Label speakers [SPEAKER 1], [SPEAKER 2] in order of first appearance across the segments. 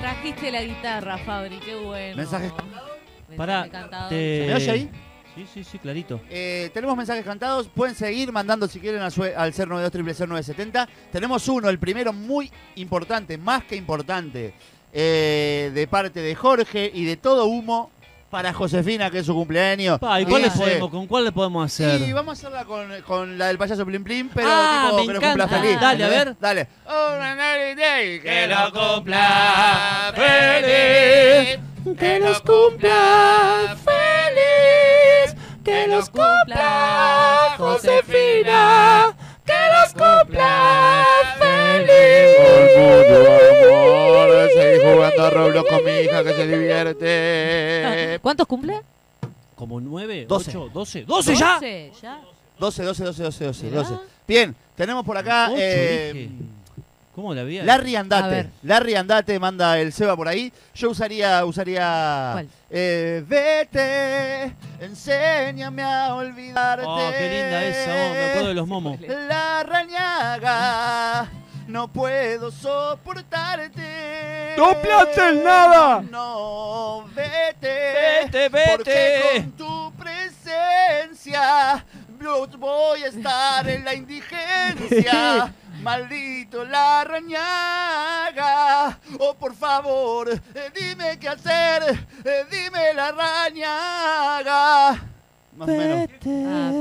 [SPEAKER 1] Trajiste la guitarra, Fabri, qué bueno.
[SPEAKER 2] Mensajes
[SPEAKER 3] te-
[SPEAKER 2] ¿Me oye ahí?
[SPEAKER 3] Sí, sí, sí, clarito.
[SPEAKER 2] Eh, tenemos mensajes cantados. Pueden seguir mandando si quieren al, sue- al 092 970 Tenemos uno, el primero muy importante, más que importante, eh, de parte de Jorge y de todo humo para Josefina, que es su cumpleaños.
[SPEAKER 3] Pa, ¿y cuál le podemos, ¿Con cuál le podemos hacer?
[SPEAKER 2] Sí, vamos a hacerla con, con la del payaso Plim Plim, pero
[SPEAKER 3] Ah,
[SPEAKER 2] tipo
[SPEAKER 3] me
[SPEAKER 2] que lo cumpla
[SPEAKER 3] encanta.
[SPEAKER 2] feliz.
[SPEAKER 3] Dale, a ver.
[SPEAKER 2] Dale.
[SPEAKER 3] Que lo cumpla feliz,
[SPEAKER 1] que los cumpla
[SPEAKER 3] feliz,
[SPEAKER 1] que los cumpla Josefina,
[SPEAKER 3] que los cumpla
[SPEAKER 2] Amor, jugando a Roblox con mi hija que se divierte.
[SPEAKER 1] ¿Cuántos cumple?
[SPEAKER 3] ¿Como nueve?
[SPEAKER 2] Doce.
[SPEAKER 3] ocho, doce? ¿Doce ya?
[SPEAKER 1] Doce, ya.
[SPEAKER 2] 12, 12, 12, 12, 12,
[SPEAKER 1] Mirá.
[SPEAKER 2] 12. Bien, tenemos por acá
[SPEAKER 3] Ocho,
[SPEAKER 2] eh.
[SPEAKER 3] ¿Cómo la había?
[SPEAKER 2] Larry Andate. Larry Andate manda el Seba por ahí. Yo usaría, usaría.
[SPEAKER 1] ¿Cuál?
[SPEAKER 2] eh, vete, enséñame a olvidarte.
[SPEAKER 3] Oh, qué linda esa, oh, me acuerdo de los momos.
[SPEAKER 2] La rañaga, no puedo soportarte.
[SPEAKER 3] ¡No plantes nada!
[SPEAKER 2] No, vete.
[SPEAKER 3] Vete, vete.
[SPEAKER 2] Porque con tu presencia yo voy a estar en la indigencia. Maldito la rañaga. Oh, por favor, eh, dime qué hacer. eh, dime la rañaga. Más o menos.
[SPEAKER 1] Ah,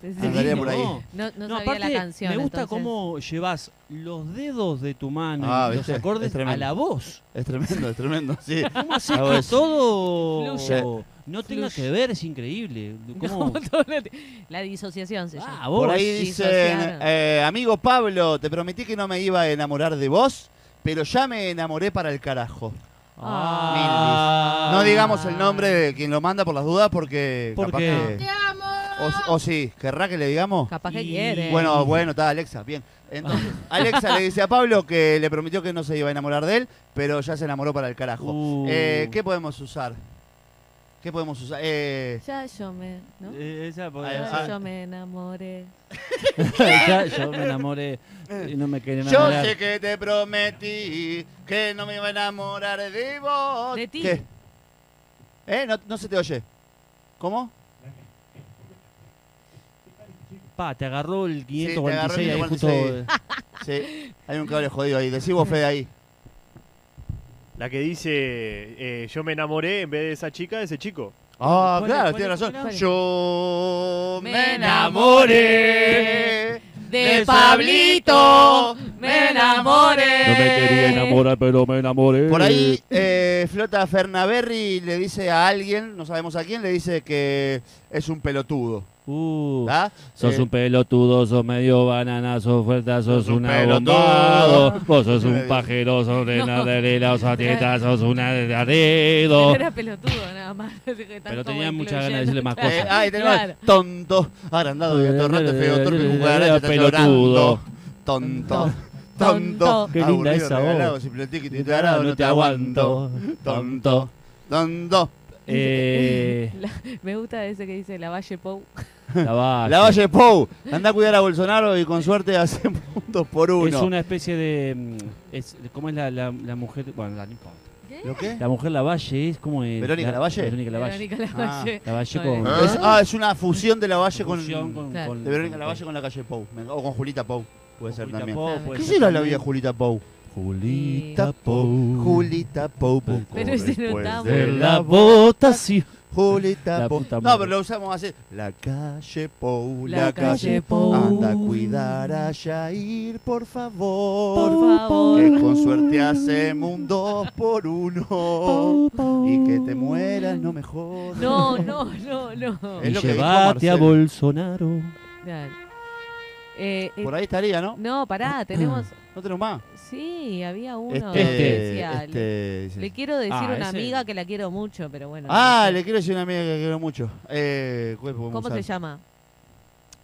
[SPEAKER 2] Andaría por ahí.
[SPEAKER 1] No, no,
[SPEAKER 3] No,
[SPEAKER 1] sabía
[SPEAKER 3] aparte,
[SPEAKER 1] la canción.
[SPEAKER 3] me gusta
[SPEAKER 1] entonces.
[SPEAKER 3] cómo llevas los dedos de tu mano
[SPEAKER 2] Ah,
[SPEAKER 3] y los acordes a la voz.
[SPEAKER 2] Es tremendo, es tremendo. Sí.
[SPEAKER 3] ¿Cómo haces que todo
[SPEAKER 1] Fluye.
[SPEAKER 3] no tenga
[SPEAKER 1] Fluye.
[SPEAKER 3] que ver? Es increíble. ¿Cómo?
[SPEAKER 1] No, la disociación se llama.
[SPEAKER 3] Ah, vos.
[SPEAKER 2] Por ahí dicen, eh, amigo Pablo, te prometí que no me iba a enamorar de vos, pero ya me enamoré para el carajo.
[SPEAKER 3] Ah.
[SPEAKER 2] No digamos el nombre de quien lo manda por las dudas porque
[SPEAKER 3] ¿Por
[SPEAKER 2] capaz
[SPEAKER 3] qué?
[SPEAKER 2] que... O, o sí, ¿querrá que le digamos?
[SPEAKER 1] Capaz que
[SPEAKER 3] Y-
[SPEAKER 1] quiere.
[SPEAKER 2] Bueno, bueno, está Alexa, bien. Entonces, Alexa le dice a Pablo que le prometió que no se iba a enamorar de él, pero ya se enamoró para el carajo.
[SPEAKER 3] Uh.
[SPEAKER 2] Eh, ¿Qué podemos usar? ¿Qué podemos usar? Eh,
[SPEAKER 1] Ya yo me. ¿no?
[SPEAKER 3] Eh, esa podría
[SPEAKER 1] Ya
[SPEAKER 3] ser.
[SPEAKER 2] ah.
[SPEAKER 1] yo me enamoré.
[SPEAKER 3] Ya, yo me enamoré y no me quería
[SPEAKER 2] Yo
[SPEAKER 3] enamorar.
[SPEAKER 2] sé que te prometí que no me iba a enamorar de vos.
[SPEAKER 1] De ti.
[SPEAKER 2] ¿Qué? ¿Eh? No, no se te oye. ¿Cómo?
[SPEAKER 3] Pa, te agarró el
[SPEAKER 2] Sí, te agarró
[SPEAKER 3] 546
[SPEAKER 2] el
[SPEAKER 3] ahí justo.
[SPEAKER 2] 546. Sí, hay un cable jodido ahí. Decí vos, Fede, ahí.
[SPEAKER 4] La que dice, eh, yo me enamoré en vez de esa chica, de ese chico.
[SPEAKER 2] Ah,
[SPEAKER 3] ¿Cuál es,
[SPEAKER 2] claro, tiene razón. Yo
[SPEAKER 1] Me enamoré De Pablito me enamoré.
[SPEAKER 3] No me quería enamorar, pero me enamoré.
[SPEAKER 2] Por ahí eh, flota Fernaberry le dice a alguien, no sabemos a quién, le dice que es un pelotudo.
[SPEAKER 3] Uh, sos
[SPEAKER 2] Eh,
[SPEAKER 3] un pelotudo, sos medio banana, sos fuerte, sos,
[SPEAKER 2] Sos un
[SPEAKER 3] un
[SPEAKER 2] pelotudo.
[SPEAKER 3] abombado. Vos sos
[SPEAKER 2] No.
[SPEAKER 3] un pajero, sos de
[SPEAKER 1] No.
[SPEAKER 3] naderera, sos tieta, sos una de
[SPEAKER 1] Pero
[SPEAKER 3] arredo.
[SPEAKER 1] era pelotudo nada más.
[SPEAKER 3] Pero tenía muchas ganas de decirle más
[SPEAKER 2] Eh,
[SPEAKER 3] cosas.
[SPEAKER 2] ahí tenemos
[SPEAKER 1] Claro.
[SPEAKER 2] tonto, agrandado y atorrante, feo, torpe,
[SPEAKER 3] Pelotudo.
[SPEAKER 2] llorando. Tonto, tonto.
[SPEAKER 3] Qué linda esa voz.
[SPEAKER 2] no te aguanto. Tonto, tonto.
[SPEAKER 3] Eh,
[SPEAKER 1] Me gusta ese que dice la Valle Pou.
[SPEAKER 3] la Valle.
[SPEAKER 2] La Valle Pou, anda a cuidar a Bolsonaro y con suerte hace puntos por uno.
[SPEAKER 3] Es una especie de. mm, Es, ¿Cómo es la, la, la mujer? Bueno, la, no importa.
[SPEAKER 2] ¿Lo qué?
[SPEAKER 3] La mujer Lavalle es como. es?
[SPEAKER 2] ¿Verónica Lavalle?
[SPEAKER 3] Verónica Lavalle.
[SPEAKER 1] Verónica
[SPEAKER 2] Ah.
[SPEAKER 1] Lavalle.
[SPEAKER 3] Lavalle con.
[SPEAKER 2] Es, ah, es una fusión de la Valle con,
[SPEAKER 3] con- con-
[SPEAKER 2] de Verónica
[SPEAKER 3] con-
[SPEAKER 2] Lavalle con la calle Pou. O con Julita Pou. Puede ser
[SPEAKER 3] Julita
[SPEAKER 2] también.
[SPEAKER 3] Pou, puede
[SPEAKER 2] ¿Qué
[SPEAKER 3] ser
[SPEAKER 2] será la
[SPEAKER 3] también.
[SPEAKER 2] vida Julita Pou?
[SPEAKER 3] Julita Pou.
[SPEAKER 2] Julita Pou. Pou,
[SPEAKER 1] Pero ese no
[SPEAKER 2] después
[SPEAKER 1] está
[SPEAKER 2] de
[SPEAKER 3] De
[SPEAKER 1] muy-
[SPEAKER 3] la votación.
[SPEAKER 2] Julita
[SPEAKER 3] La
[SPEAKER 2] Pou.
[SPEAKER 3] puta
[SPEAKER 2] No,
[SPEAKER 3] madre.
[SPEAKER 2] pero lo usamos así. La calle Pou, la,
[SPEAKER 1] La
[SPEAKER 2] calle Pou. Anda a cuidar a Jair, por favor.
[SPEAKER 1] Por favor.
[SPEAKER 2] Que con suerte hacemos un dos por uno. Y que te mueras, no me jodas.
[SPEAKER 1] No, no, no, no.
[SPEAKER 2] Es
[SPEAKER 3] Y
[SPEAKER 2] lo que dijo
[SPEAKER 3] llévate a
[SPEAKER 2] Marcelo.
[SPEAKER 3] Bolsonaro.
[SPEAKER 1] Claro. Eh, eh,
[SPEAKER 2] Por ahí estaría, ¿no?
[SPEAKER 1] no, pará, tenemos.
[SPEAKER 2] ¿No tenemos más?
[SPEAKER 1] Sí, había uno
[SPEAKER 2] Este,
[SPEAKER 1] que decía,
[SPEAKER 2] este,
[SPEAKER 1] le, quiero decir
[SPEAKER 3] Ah,
[SPEAKER 1] a una
[SPEAKER 3] ese.
[SPEAKER 1] amiga que la quiero mucho, pero bueno.
[SPEAKER 2] Ah,
[SPEAKER 1] no sé.
[SPEAKER 2] le quiero decir a una amiga que quiero mucho. Eh, ¿cuál podemos
[SPEAKER 1] ¿Cómo
[SPEAKER 2] usar?
[SPEAKER 1] se llama?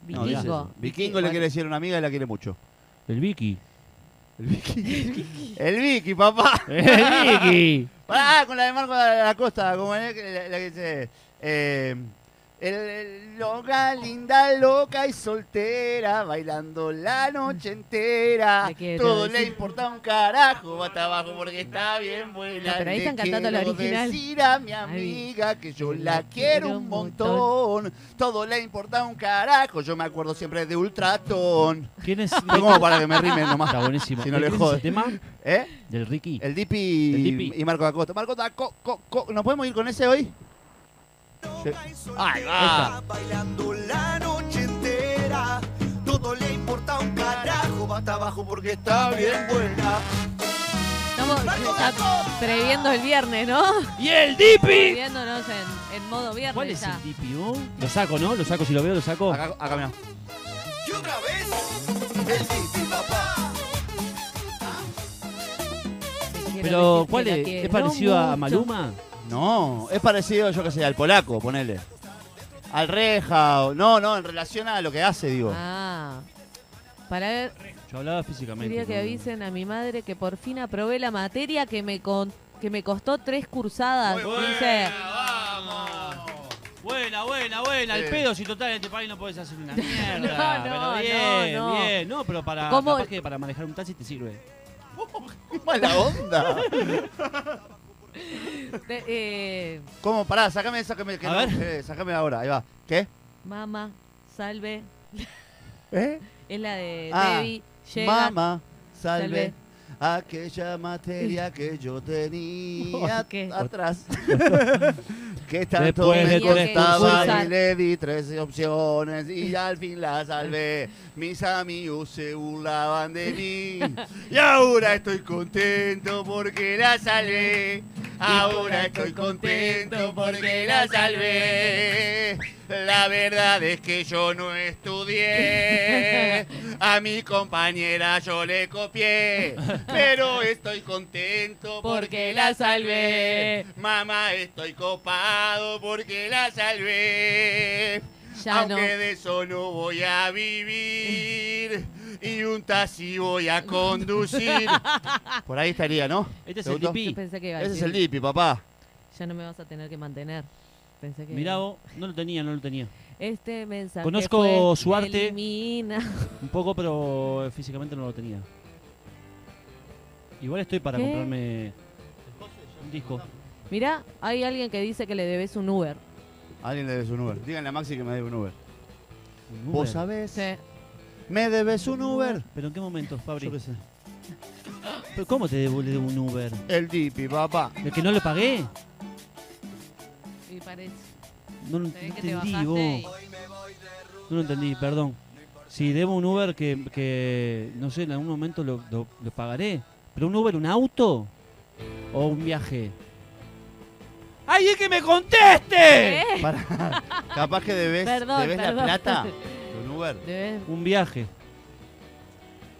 [SPEAKER 1] Vikingo.
[SPEAKER 2] Vikingo le quiere decir a una amiga y la quiere mucho.
[SPEAKER 3] El Vicky.
[SPEAKER 2] El Vicky. El Vicky, papá.
[SPEAKER 3] El Vicky.
[SPEAKER 2] Ah, con la de Marco de la Costa, como la, la- la que dice. Eh, El, el- loca, linda, loca y soltera, bailando la noche entera. Todo le
[SPEAKER 1] decir.
[SPEAKER 2] importa un carajo, bata abajo porque está bien buena.
[SPEAKER 1] No, pero ahí
[SPEAKER 2] Le
[SPEAKER 1] están cantando la
[SPEAKER 2] quiero
[SPEAKER 1] original.
[SPEAKER 2] decir a mi
[SPEAKER 1] Ay,
[SPEAKER 2] amiga que yo la
[SPEAKER 1] la
[SPEAKER 2] quiero
[SPEAKER 1] quiero
[SPEAKER 2] un
[SPEAKER 1] un
[SPEAKER 2] montón. Todo le importa un carajo, yo me acuerdo siempre de Ultratón.
[SPEAKER 3] ¿Quién es?
[SPEAKER 2] Como para que me rimen nomás.
[SPEAKER 3] Está buenísimo.
[SPEAKER 2] Si no
[SPEAKER 3] ¿De
[SPEAKER 2] le
[SPEAKER 3] quién es
[SPEAKER 2] jode.
[SPEAKER 3] tema?
[SPEAKER 2] ¿Eh?
[SPEAKER 3] Del Ricky.
[SPEAKER 2] El Dipi,
[SPEAKER 3] El Dipi.
[SPEAKER 2] y Marco Acosta. Marco Acosta, ¿nos podemos ir con ese hoy? Sí. Va.
[SPEAKER 5] Bailando la noche entera, todo le importa un carajo, bata abajo porque está bien buena.
[SPEAKER 1] Estamos ya previendo el viernes, ¿no?
[SPEAKER 3] ¡Y el Dipi!
[SPEAKER 1] Previéndonos en, en modo viernes
[SPEAKER 3] ¿Cuál es
[SPEAKER 1] ya.
[SPEAKER 3] el Dipi? oh? Lo saco, ¿no? Lo saco, si lo veo, lo saco.
[SPEAKER 2] Acá, acá mirá.
[SPEAKER 5] Y otra vez, el Dipi papá.
[SPEAKER 3] Pero, ¿cuál es? ¿Es parecido a. Maluma?
[SPEAKER 2] No, es parecido, yo que sé, al polaco, ponele. Al reja, o- no, no, en relación a lo que hace, digo.
[SPEAKER 1] Ah. Para ver,
[SPEAKER 3] Yo hablaba físicamente.
[SPEAKER 1] quería que avisen a mi madre que por fin aprobé la materia que me con- que me costó tres cursadas. Dice,
[SPEAKER 3] Buena, buena, buena. El
[SPEAKER 2] Sí.
[SPEAKER 3] pedo, si total en este país no puedes hacer una mierda.
[SPEAKER 1] No,
[SPEAKER 3] pero
[SPEAKER 1] no,
[SPEAKER 3] bien,
[SPEAKER 1] no, no.
[SPEAKER 3] bien. No, pero para,
[SPEAKER 1] ¿Cómo?
[SPEAKER 3] capaz que para manejar un taxi te sirve.
[SPEAKER 2] Qué mala onda.
[SPEAKER 1] de- eh,
[SPEAKER 2] ¿Cómo? Pará, sacame, sacame, que
[SPEAKER 3] A
[SPEAKER 2] no,
[SPEAKER 3] ver.
[SPEAKER 2] eh, sacame ahora, ahí va. ¿Qué?
[SPEAKER 1] mamá, salve.
[SPEAKER 2] ¿Eh?
[SPEAKER 1] Es la de
[SPEAKER 2] Ah,
[SPEAKER 1] Debbie. Llega.
[SPEAKER 2] Mamá, salve.
[SPEAKER 1] salve.
[SPEAKER 2] Aquella materia que yo tenía
[SPEAKER 1] ¿Qué?
[SPEAKER 2] atrás. que tanto
[SPEAKER 3] Después
[SPEAKER 2] me
[SPEAKER 1] tres
[SPEAKER 2] costaba y le di tres opciones y al fin la salvé. Mis amigos se burlaban de mí y ahora estoy contento porque la salvé. Ahora estoy contento porque la salvé. La verdad es que yo no estudié. A mi compañera yo le copié. Pero estoy contento porque la salvé. Mamá, estoy copado porque la salvé.
[SPEAKER 1] Ya
[SPEAKER 2] Aunque
[SPEAKER 1] no.
[SPEAKER 2] de eso no voy a vivir. Y un taxi voy a conducir. Por ahí estaría, ¿no?
[SPEAKER 3] Este es
[SPEAKER 2] ¿Te
[SPEAKER 3] el
[SPEAKER 2] gustó?
[SPEAKER 1] Yo
[SPEAKER 3] Dipi.
[SPEAKER 1] pensé que iba a
[SPEAKER 2] Ese es
[SPEAKER 1] decir,
[SPEAKER 2] el Dipi, papá.
[SPEAKER 1] ya no me vas a tener que mantener. Pensé que
[SPEAKER 3] Mirá vos, no lo tenía, no lo tenía.
[SPEAKER 1] Este mensaje
[SPEAKER 3] Conozco
[SPEAKER 1] fue,
[SPEAKER 3] su arte.
[SPEAKER 1] Elimina.
[SPEAKER 3] Un poco, pero físicamente no lo tenía. Igual estoy para
[SPEAKER 1] ¿Qué?
[SPEAKER 3] comprarme un disco.
[SPEAKER 1] Mirá, hay alguien que dice que le debes un Uber.
[SPEAKER 2] Alguien le debes un Uber. Díganle a Maxi que me debe un Uber.
[SPEAKER 3] ¿Un
[SPEAKER 2] ¿Vos
[SPEAKER 3] Uber?
[SPEAKER 2] sabés?
[SPEAKER 1] Sí.
[SPEAKER 2] ¿Me debes un Uber?
[SPEAKER 3] ¿Pero en qué momento, Fabri?
[SPEAKER 2] Yo qué sé.
[SPEAKER 3] ¿Pero ¿Cómo te debo le debo un Uber?
[SPEAKER 2] El Dipi, papá.
[SPEAKER 3] ¿El que no le pagué?
[SPEAKER 1] Y parece.
[SPEAKER 3] No lo
[SPEAKER 1] Se ve
[SPEAKER 3] no
[SPEAKER 1] que te
[SPEAKER 3] entendí, vos. No lo entendí, perdón. Si debo un Uber que, que no sé, en algún momento lo, lo- lo pagaré. ¿Pero un Uber, un auto? ¿O un viaje? ¡Alguien que me conteste!
[SPEAKER 1] ¿Eh?
[SPEAKER 2] Para. Capaz que debes,
[SPEAKER 1] Perdón,
[SPEAKER 2] debes la
[SPEAKER 1] perdón.
[SPEAKER 2] plata Uber.
[SPEAKER 1] Debes-
[SPEAKER 3] Un viaje.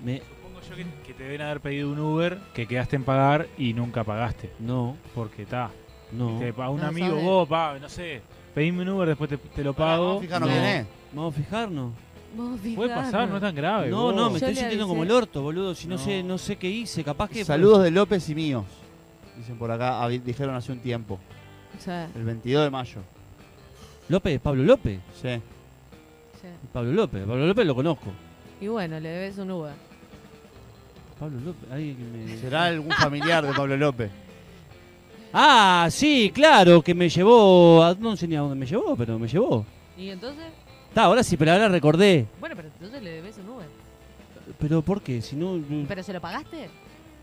[SPEAKER 3] Me...
[SPEAKER 6] Supongo yo que, que te deben haber pedido un Uber que quedaste en pagar y nunca pagaste.
[SPEAKER 3] No,
[SPEAKER 6] Porque está.
[SPEAKER 3] no.
[SPEAKER 6] Te paga un
[SPEAKER 1] No,
[SPEAKER 6] amigo,
[SPEAKER 1] sabes.
[SPEAKER 6] vos, pa, no sé. Pedime un Uber, después te, te lo pago.
[SPEAKER 2] Fijanos
[SPEAKER 3] No.
[SPEAKER 2] quién es.
[SPEAKER 3] Vamos a fijarnos.
[SPEAKER 6] Puede pasar, no es tan grave.
[SPEAKER 3] No,
[SPEAKER 6] vos.
[SPEAKER 3] no, me
[SPEAKER 1] Yo
[SPEAKER 3] estoy sintiendo como el orto, boludo. Si no,
[SPEAKER 6] No.
[SPEAKER 3] sé, no sé qué hice, capaz que.
[SPEAKER 2] Saludos de López y míos. Dicen por acá, dijeron hace un tiempo.
[SPEAKER 1] O sea,
[SPEAKER 2] El 22 de mayo.
[SPEAKER 3] López, Pablo López.
[SPEAKER 2] Sí.
[SPEAKER 1] Sí.
[SPEAKER 3] Pablo López, Pablo López lo conozco.
[SPEAKER 1] Y bueno, le debes un Uber.
[SPEAKER 3] Pablo López, que me.
[SPEAKER 2] ¿Será algún familiar de Pablo López?
[SPEAKER 3] Ah, sí, claro, que me llevó. a- No sé ni a dónde me llevó, pero me llevó.
[SPEAKER 1] ¿Y entonces?
[SPEAKER 3] Está, ahora sí, pero ahora recordé.
[SPEAKER 1] Bueno, pero entonces le debes un Uber.
[SPEAKER 3] Pero ¿por qué? Si no.
[SPEAKER 1] ¿Pero se lo pagaste?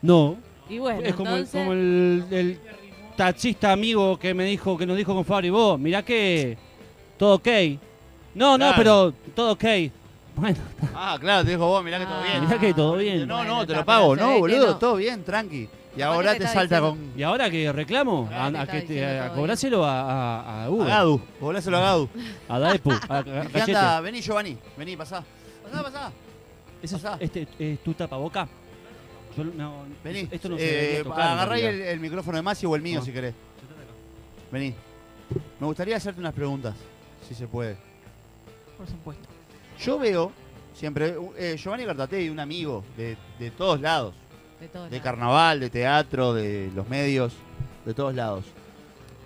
[SPEAKER 3] No.
[SPEAKER 1] Y bueno,
[SPEAKER 3] es como, el,
[SPEAKER 1] entonces...
[SPEAKER 3] como el, el taxista amigo que me dijo, que nos dijo con Fabri, vos, mirá que. Todo ok. No, no, pero todo ok. Bueno,
[SPEAKER 2] Ah, claro, te dijo vos, mirá que todo bien.
[SPEAKER 3] mirá que todo bien.
[SPEAKER 2] No, no, te lo pago. No, boludo,
[SPEAKER 1] no.
[SPEAKER 2] todo bien, tranqui. Y ahora te
[SPEAKER 1] te
[SPEAKER 2] salta con.
[SPEAKER 3] Y ahora que reclamo, a, a que te- a cobráselo a, a, a
[SPEAKER 2] Gadu, voláselo a Gadu.
[SPEAKER 3] a Daepu, a, a- a
[SPEAKER 2] ¿Qué anda? Vení, Giovanni. Vení, pasá. Pasá, pasá.
[SPEAKER 3] ¿Ese es,
[SPEAKER 2] pasá.
[SPEAKER 3] este, es tu tapaboca? Yo no,
[SPEAKER 2] Vení.
[SPEAKER 3] Esto no se
[SPEAKER 2] Eh,
[SPEAKER 3] debería tocar.
[SPEAKER 2] agarrá el, micrófono de Masi o el mío
[SPEAKER 3] No.
[SPEAKER 2] si querés. Vení. Me gustaría hacerte unas preguntas, si se puede.
[SPEAKER 1] Por supuesto.
[SPEAKER 2] Yo veo siempre, eh, Giovanni Cartatei, un amigo de, de todos lados,
[SPEAKER 1] De todo.
[SPEAKER 2] de carnaval, de teatro, de los medios, de todos lados.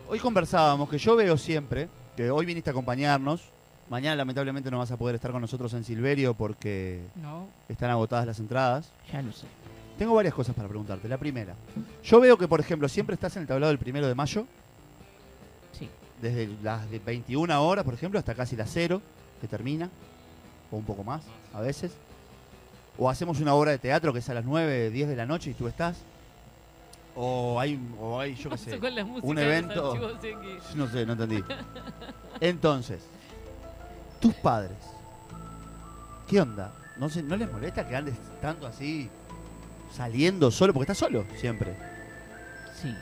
[SPEAKER 2] Hoy conversábamos que yo veo siempre que hoy viniste a acompañarnos. Mañana lamentablemente no vas a poder estar con nosotros en Silverio porque
[SPEAKER 7] No,
[SPEAKER 2] están agotadas las entradas.
[SPEAKER 7] ya lo sé.
[SPEAKER 2] Tengo varias cosas para preguntarte. La primera, yo veo que, por ejemplo, siempre estás en el tablado del primero de mayo,
[SPEAKER 7] Sí.
[SPEAKER 2] desde las de 21 horas, por ejemplo, hasta casi las 0, que termina, o un poco más, a veces. O hacemos una obra de teatro que es a las 9, 10 de la noche y tú estás. O hay, o hay yo qué sé,
[SPEAKER 1] Con la música
[SPEAKER 2] un evento- no sé, no entendí. Entonces, tus padres, ¿qué onda? ¿No, se, ¿No les molesta que andes tanto así, saliendo solo? Porque estás solo siempre.
[SPEAKER 7] Sí.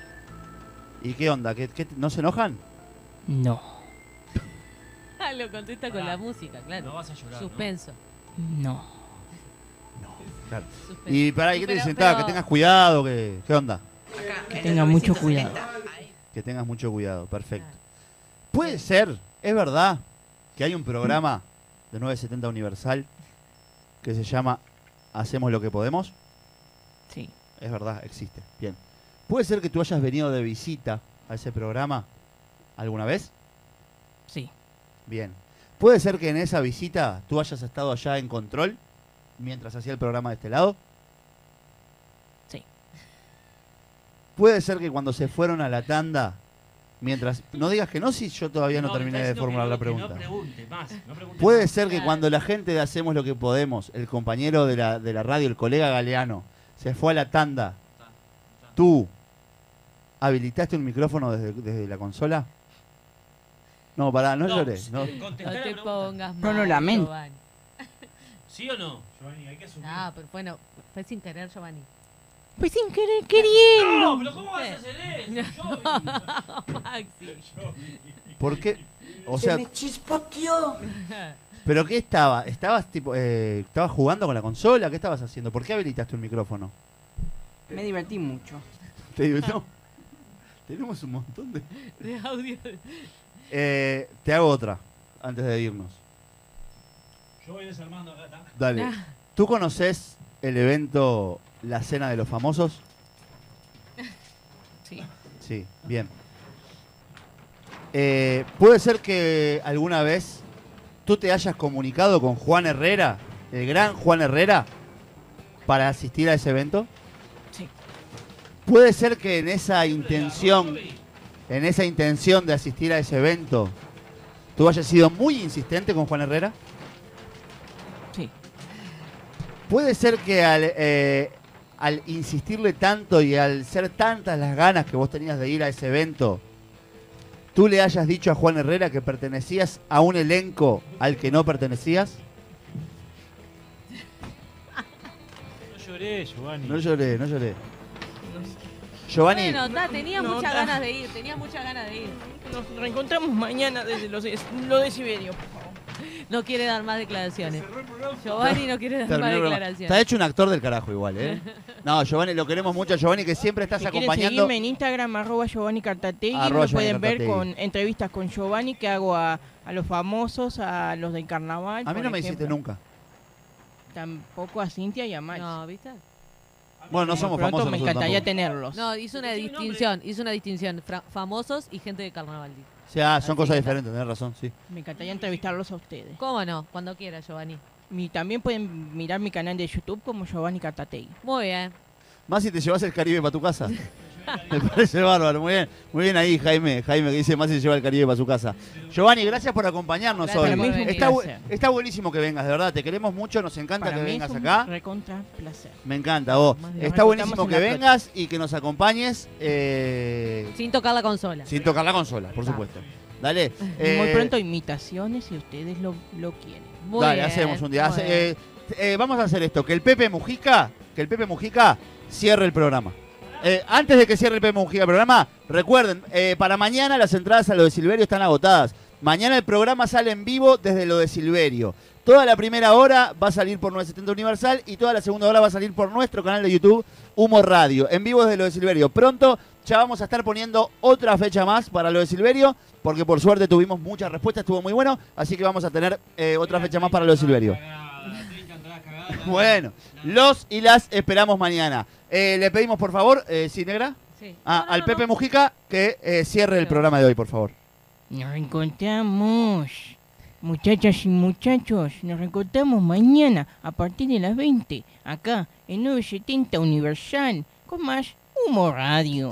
[SPEAKER 2] ¿Y qué onda? ¿Qué, qué- no se enojan?
[SPEAKER 7] No.
[SPEAKER 1] Lo contesta con la música, claro.
[SPEAKER 3] No vas a llorar. ¿no?
[SPEAKER 1] Suspenso.
[SPEAKER 7] No.
[SPEAKER 2] Claro.
[SPEAKER 1] suspenso.
[SPEAKER 2] Y para ¿y ¿qué te dicen? Ta, que tengas cuidado, que, ¿qué onda?
[SPEAKER 7] Que tenga mucho cuidado.
[SPEAKER 2] Que tengas mucho cuidado, perfecto. Puede ser, es verdad, que hay un programa de 970 Universal que se llama Hacemos lo que podemos.
[SPEAKER 7] Sí.
[SPEAKER 2] Es verdad, existe. Bien. ¿Puede ser que tú hayas venido de visita a ese programa alguna vez?
[SPEAKER 7] Sí.
[SPEAKER 2] Bien. ¿Puede ser que en esa visita tú hayas estado allá en control mientras hacía el programa de este lado?
[SPEAKER 7] Sí.
[SPEAKER 2] ¿Puede ser que cuando se fueron a la tanda, mientras... No digas que no si yo todavía no, terminé de formular
[SPEAKER 3] que
[SPEAKER 2] la pregunta.
[SPEAKER 3] No pregunte más. no pregunte
[SPEAKER 2] Puede
[SPEAKER 3] más.
[SPEAKER 2] ser que cuando la gente de Hacemos lo que podemos, el compañero de la, de la radio, el colega Galeano, se fue a la tanda, tú habilitaste un micrófono desde, desde la consola? No, pará, no, llores. No.
[SPEAKER 3] eh, contestá
[SPEAKER 1] No
[SPEAKER 3] la
[SPEAKER 1] te
[SPEAKER 3] pregunta.
[SPEAKER 1] pongas
[SPEAKER 7] No
[SPEAKER 1] mal,
[SPEAKER 7] lo lamento.
[SPEAKER 1] Giovanni.
[SPEAKER 3] ¿Sí o no? Giovanni, hay que asumir.
[SPEAKER 1] Ah, pero bueno, fue sin querer, Giovanni.
[SPEAKER 7] Pues sin querer queriendo.
[SPEAKER 3] No, pero ¿cómo vas a hacer eso? Yo-
[SPEAKER 1] Maxi.
[SPEAKER 2] ¿Por qué? O sea, ¿pero qué estaba? ¿Estabas tipo, eh, estabas jugando con la consola? ¿Qué estabas haciendo? ¿Por qué habilitaste un micrófono?
[SPEAKER 7] Me divertí mucho.
[SPEAKER 2] Te digo, no. Tenemos un montón de...
[SPEAKER 1] De audio.
[SPEAKER 2] Eh, te hago otra, antes de irnos.
[SPEAKER 3] Yo voy desarmando acá.
[SPEAKER 2] Dale. ¿Tú conoces el evento La Cena de los Famosos?
[SPEAKER 7] Sí.
[SPEAKER 2] Sí, bien. Eh, ¿Puede ser que alguna vez tú te hayas comunicado con Juan Herrera, el gran Juan Herrera, para asistir a ese evento?
[SPEAKER 7] Sí.
[SPEAKER 2] ¿Puede ser que en esa intención, en esa intención de asistir a ese evento, tú hayas sido muy insistente con Juan Herrera?
[SPEAKER 7] Sí.
[SPEAKER 2] Puede ser que al, eh, al insistirle tanto y al ser tantas las ganas que vos tenías de ir a ese evento, tú le hayas dicho a Juan Herrera que pertenecías a un elenco al que no pertenecías.
[SPEAKER 6] No lloré, Giovanni.
[SPEAKER 2] No lloré, no lloré. Giovanni,
[SPEAKER 1] Bueno, ta, tenía
[SPEAKER 7] No,
[SPEAKER 1] muchas
[SPEAKER 7] ta.
[SPEAKER 1] ganas de ir, tenía muchas ganas de ir.
[SPEAKER 7] Nos reencontramos mañana desde los lo de Siberio, por favor.
[SPEAKER 1] No quiere dar más declaraciones. Giovanni no quiere dar
[SPEAKER 2] terminó
[SPEAKER 1] más declaraciones.
[SPEAKER 2] Está hecho un actor del carajo igual, ¿eh? No, Giovanni, lo queremos mucho Giovanni, que siempre estás
[SPEAKER 7] Si
[SPEAKER 2] acompañando.
[SPEAKER 7] seguirme en Instagram, arroba Giovanni Cartategui,
[SPEAKER 2] Arroba
[SPEAKER 7] me pueden
[SPEAKER 2] Giovanni
[SPEAKER 7] ver con entrevistas con Giovanni que hago a, a los famosos, a los del carnaval.
[SPEAKER 2] A mí no me hiciste nunca.
[SPEAKER 7] Tampoco a Cintia y a Max.
[SPEAKER 1] No, ¿viste?
[SPEAKER 2] Bueno, no somos
[SPEAKER 7] Pronto
[SPEAKER 2] famosos
[SPEAKER 7] me
[SPEAKER 2] nosotros
[SPEAKER 7] encantaría
[SPEAKER 2] tampoco.
[SPEAKER 7] tenerlos.
[SPEAKER 1] No, hizo una distinción, hizo una distinción. Fra- famosos y gente de carnaval. dijo.
[SPEAKER 2] O sea, son
[SPEAKER 1] Así
[SPEAKER 2] cosas diferentes, tenés razón, sí.
[SPEAKER 7] Me encantaría entrevistarlos a ustedes.
[SPEAKER 1] ¿Cómo no? Cuando quiera, Giovanni.
[SPEAKER 7] Y también pueden mirar mi canal de YouTube como Giovanni Cartategui.
[SPEAKER 1] Muy bien.
[SPEAKER 2] Más si te llevas el Caribe para tu casa. Me parece bárbaro. Muy bien, muy bien ahí, Jaime. Jaime que dice más si lleva el Caribe para su casa. Giovanni, gracias por acompañarnos
[SPEAKER 1] Gracias
[SPEAKER 2] hoy.
[SPEAKER 1] por venir.
[SPEAKER 2] Está, bu-
[SPEAKER 7] Placer.
[SPEAKER 2] está buenísimo que vengas, de verdad. Te queremos mucho, nos encanta
[SPEAKER 7] Para
[SPEAKER 2] que
[SPEAKER 7] mí
[SPEAKER 2] vengas
[SPEAKER 7] es un
[SPEAKER 2] acá.
[SPEAKER 7] recontra placer.
[SPEAKER 2] Me encanta vos. Está buenísimo que vengas y que nos acompañes eh,
[SPEAKER 1] Sin tocar la consola.
[SPEAKER 2] sin tocar la consola, por supuesto. Dale.
[SPEAKER 7] Muy
[SPEAKER 2] eh,
[SPEAKER 7] pronto imitaciones si ustedes lo, lo quieren.
[SPEAKER 1] Muy
[SPEAKER 2] Dale,
[SPEAKER 1] bien,
[SPEAKER 2] hacemos un día.
[SPEAKER 1] muy
[SPEAKER 2] Hace- eh, eh, vamos a hacer esto, que el Pepe Mujica, que el Pepe Mujica cierre el programa. Eh, antes de que cierre el Mujica el programa, recuerden, eh, para mañana las entradas a lo de Silverio están agotadas. Mañana el programa sale en vivo desde lo de Silverio. Toda la primera hora va a salir por 970 Universal y toda la segunda hora va a salir por nuestro canal de YouTube, Humo Radio, en vivo desde lo de Silverio. Pronto ya vamos a estar poniendo otra fecha más para lo de Silverio, porque por suerte tuvimos muchas respuestas, estuvo muy bueno, así que vamos a tener eh, otra fecha más para lo de Silverio. Bueno, los y las esperamos mañana. Eh, le pedimos, por favor, eh, sí, negra,
[SPEAKER 1] sí.
[SPEAKER 2] Ah, al Pepe. Mujica que eh, cierre el programa de hoy, por favor.
[SPEAKER 7] Nos encontramos, muchachas y muchachos, nos encontramos mañana a partir de las 20, acá en 970 Universal, con más Humo Radio.